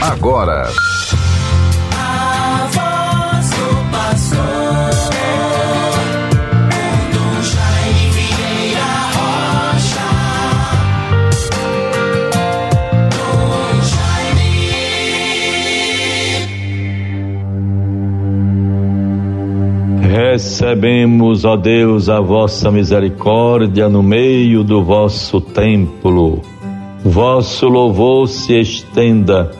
agora. Recebemos, ó Deus, a vossa misericórdia no meio do vosso templo. Vosso louvor se estenda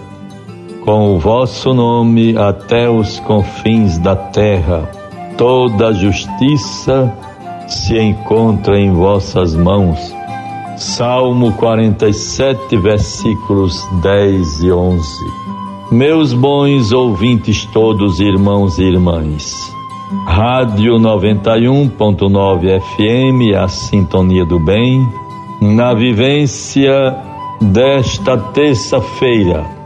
com o vosso nome até os confins da terra. Toda justiça se encontra em vossas mãos. Salmo 47, versículos 10 e 11. Meus bons ouvintes todos, irmãos e irmãs. Rádio 91.9 FM, a Sintonia do Bem, na vivência desta terça-feira,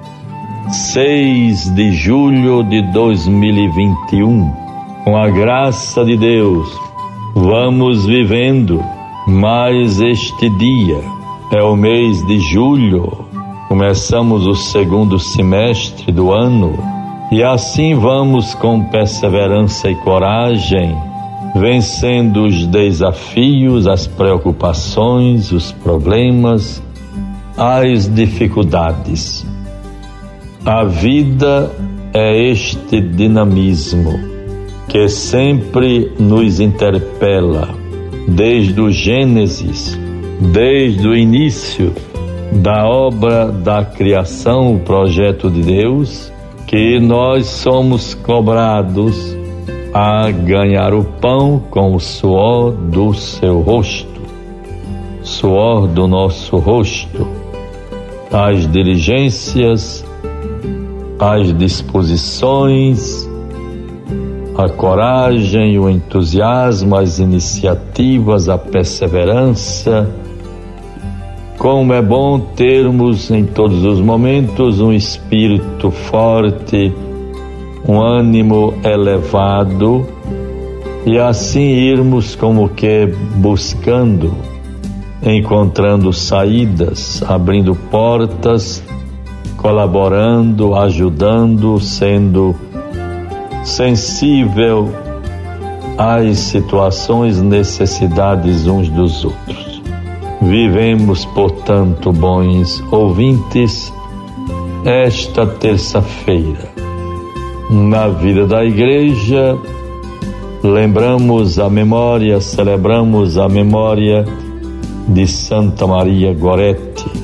6 de julho de 2021. Com a graça de Deus, vamos vivendo mais este dia. É o mês de julho, começamos o segundo semestre do ano e assim vamos com perseverança e coragem, vencendo os desafios, as preocupações, os problemas, as dificuldades. A vida é este dinamismo que sempre nos interpela, desde o Gênesis, desde o início da obra da criação, o projeto de Deus que nós somos cobrados a ganhar o pão com o suor do seu rosto, suor do nosso rosto, as diligências, as disposições, a coragem, o entusiasmo, as iniciativas, a perseverança, como é bom termos em todos os momentos um espírito forte, um ânimo elevado e assim irmos como que buscando, encontrando saídas, abrindo portas, colaborando, ajudando, sendo sensível às situações, necessidades uns dos outros. Vivemos, portanto, bons ouvintes, esta terça-feira. Na vida da igreja, lembramos a memória, celebramos a memória de Santa Maria Goretti,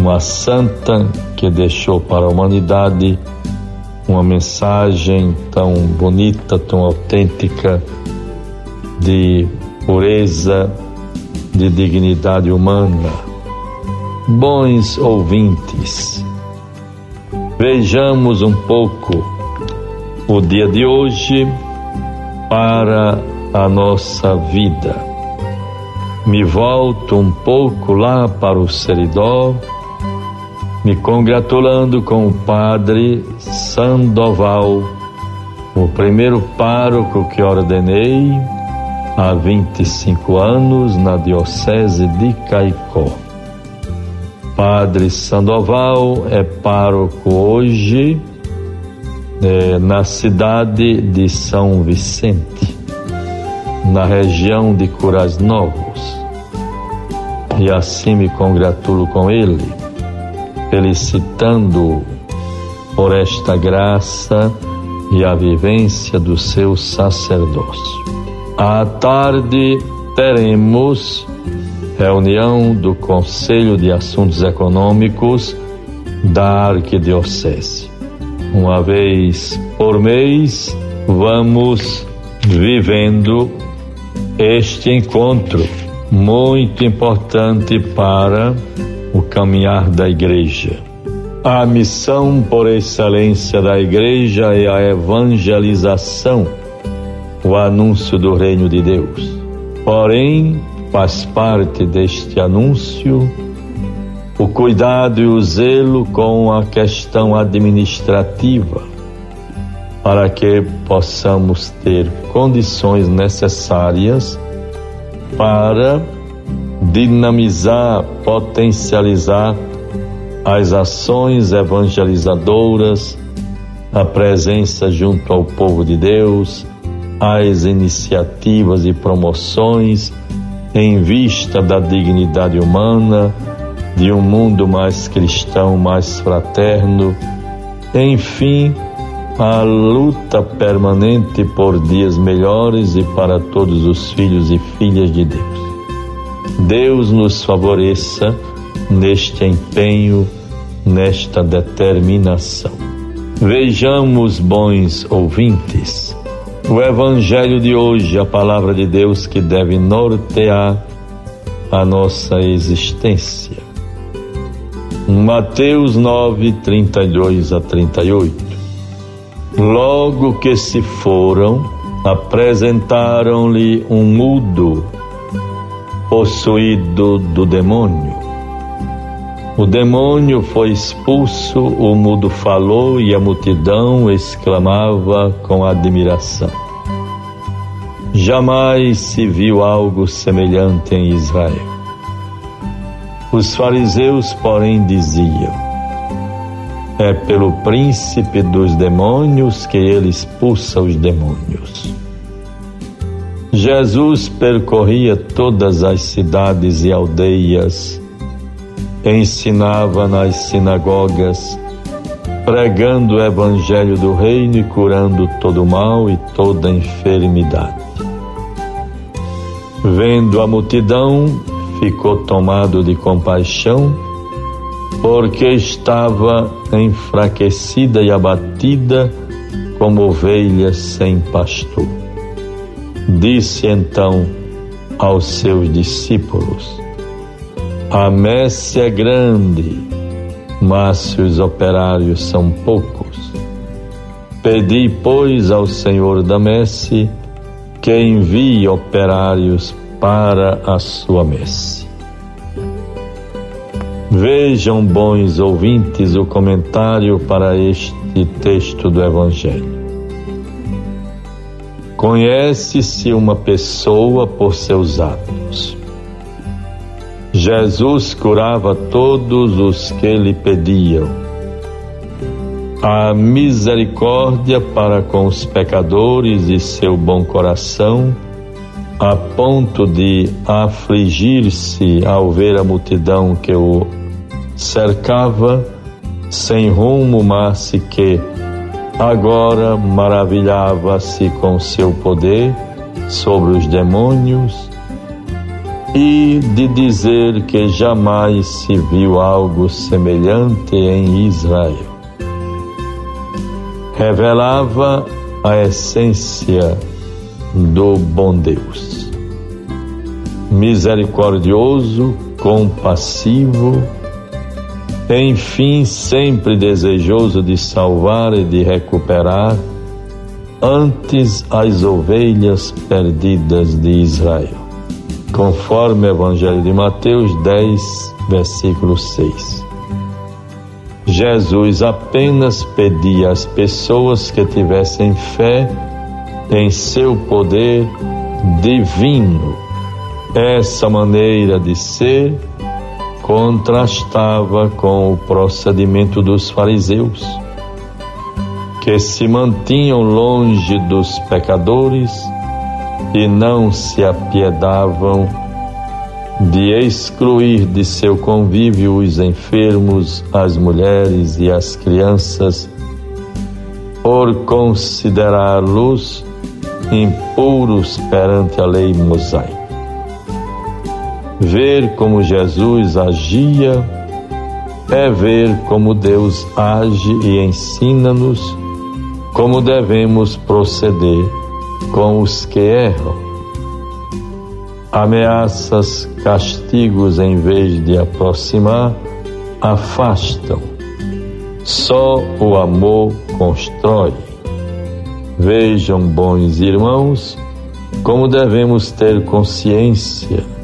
uma santa que deixou para a humanidade uma mensagem tão bonita, tão autêntica de pureza, de dignidade humana. Bons ouvintes, vejamos um pouco o dia de hoje para a nossa vida. Me volto um pouco lá para o Seridó, me congratulando com o padre Sandoval, o primeiro pároco que ordenei há 25 anos na Diocese de Caicó. Padre Sandoval é pároco hoje é, na cidade de São Vicente, na região de Curas Novos. E assim me congratulo com ele, felicitando por esta graça e a vivência do seu sacerdócio. À tarde teremos reunião do Conselho de Assuntos Econômicos da Arquidiocese. Uma vez por mês, vamos vivendo este encontro muito importante para caminhar da igreja. A missão por excelência da igreja é a evangelização o anúncio do reino de Deus. Porém, faz parte deste anúncio o cuidado e o zelo com a questão administrativa, para que possamos ter condições necessárias para dinamizar, potencializar as ações evangelizadoras, a presença junto ao povo de Deus, as iniciativas e promoções em vista da dignidade humana, de um mundo mais cristão, mais fraterno, enfim, a luta permanente por dias melhores e para todos os filhos e filhas de Deus. Deus nos favoreça neste empenho, nesta determinação. Vejamos, bons ouvintes, o Evangelho de hoje, a palavra de Deus que deve nortear a nossa existência. Mateus 9, 32 a 38. Logo que se foram, apresentaram-lhe um mudo possuído do demônio. O demônio foi expulso, o mudo falou e a multidão exclamava com admiração. Jamais se viu algo semelhante em Israel. Os fariseus, porém, diziam: É pelo príncipe dos demônios que ele expulsa os demônios. Jesus percorria todas as cidades e aldeias ensinava nas sinagogas, pregando o evangelho do reino e curando todo mal e toda enfermidade. Vendo a multidão, ficou tomado de compaixão, porque estava enfraquecida e abatida como ovelha sem pastor. Disse então aos seus discípulos: a messe é grande, mas os operários são poucos. Pedi, pois, ao Senhor da messe que envie operários para a sua messe. Vejam, bons ouvintes, o comentário para este texto do Evangelho. Conhece-se uma pessoa por seus atos. Jesus curava todos os que lhe pediam. A misericórdia para com os pecadores e seu bom coração, a ponto de afligir-se ao ver a multidão que o cercava, sem rumo, mas que agora maravilhava-se com seu poder sobre os demônios e de dizer que jamais se viu algo semelhante em Israel. Revelava a essência do bom Deus. Misericordioso, compassivo, enfim, sempre desejoso de salvar e de recuperar antes as ovelhas perdidas de Israel conforme o Evangelho de Mateus 10, versículo 6. Jesus apenas pedia às pessoas que tivessem fé em seu poder divino. Essa maneira de ser contrastava com o procedimento dos fariseus, que se mantinham longe dos pecadores e não se apiedavam de excluir de seu convívio os enfermos, as mulheres e as crianças, por considerá-los impuros perante a lei mosaica. Ver como Jesus agia é ver como Deus age e ensina-nos como devemos proceder com os que erram. Ameaças, castigos, em vez de aproximar, afastam. Só o amor constrói. Vejam, bons irmãos, como devemos ter consciência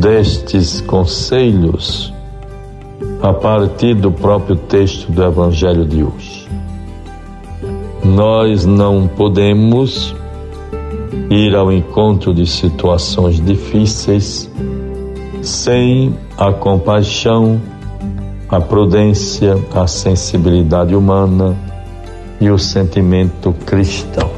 destes conselhos a partir do próprio texto do Evangelho de hoje. Nós não podemos ir ao encontro de situações difíceis sem a compaixão a prudência, a sensibilidade humana e o sentimento cristão.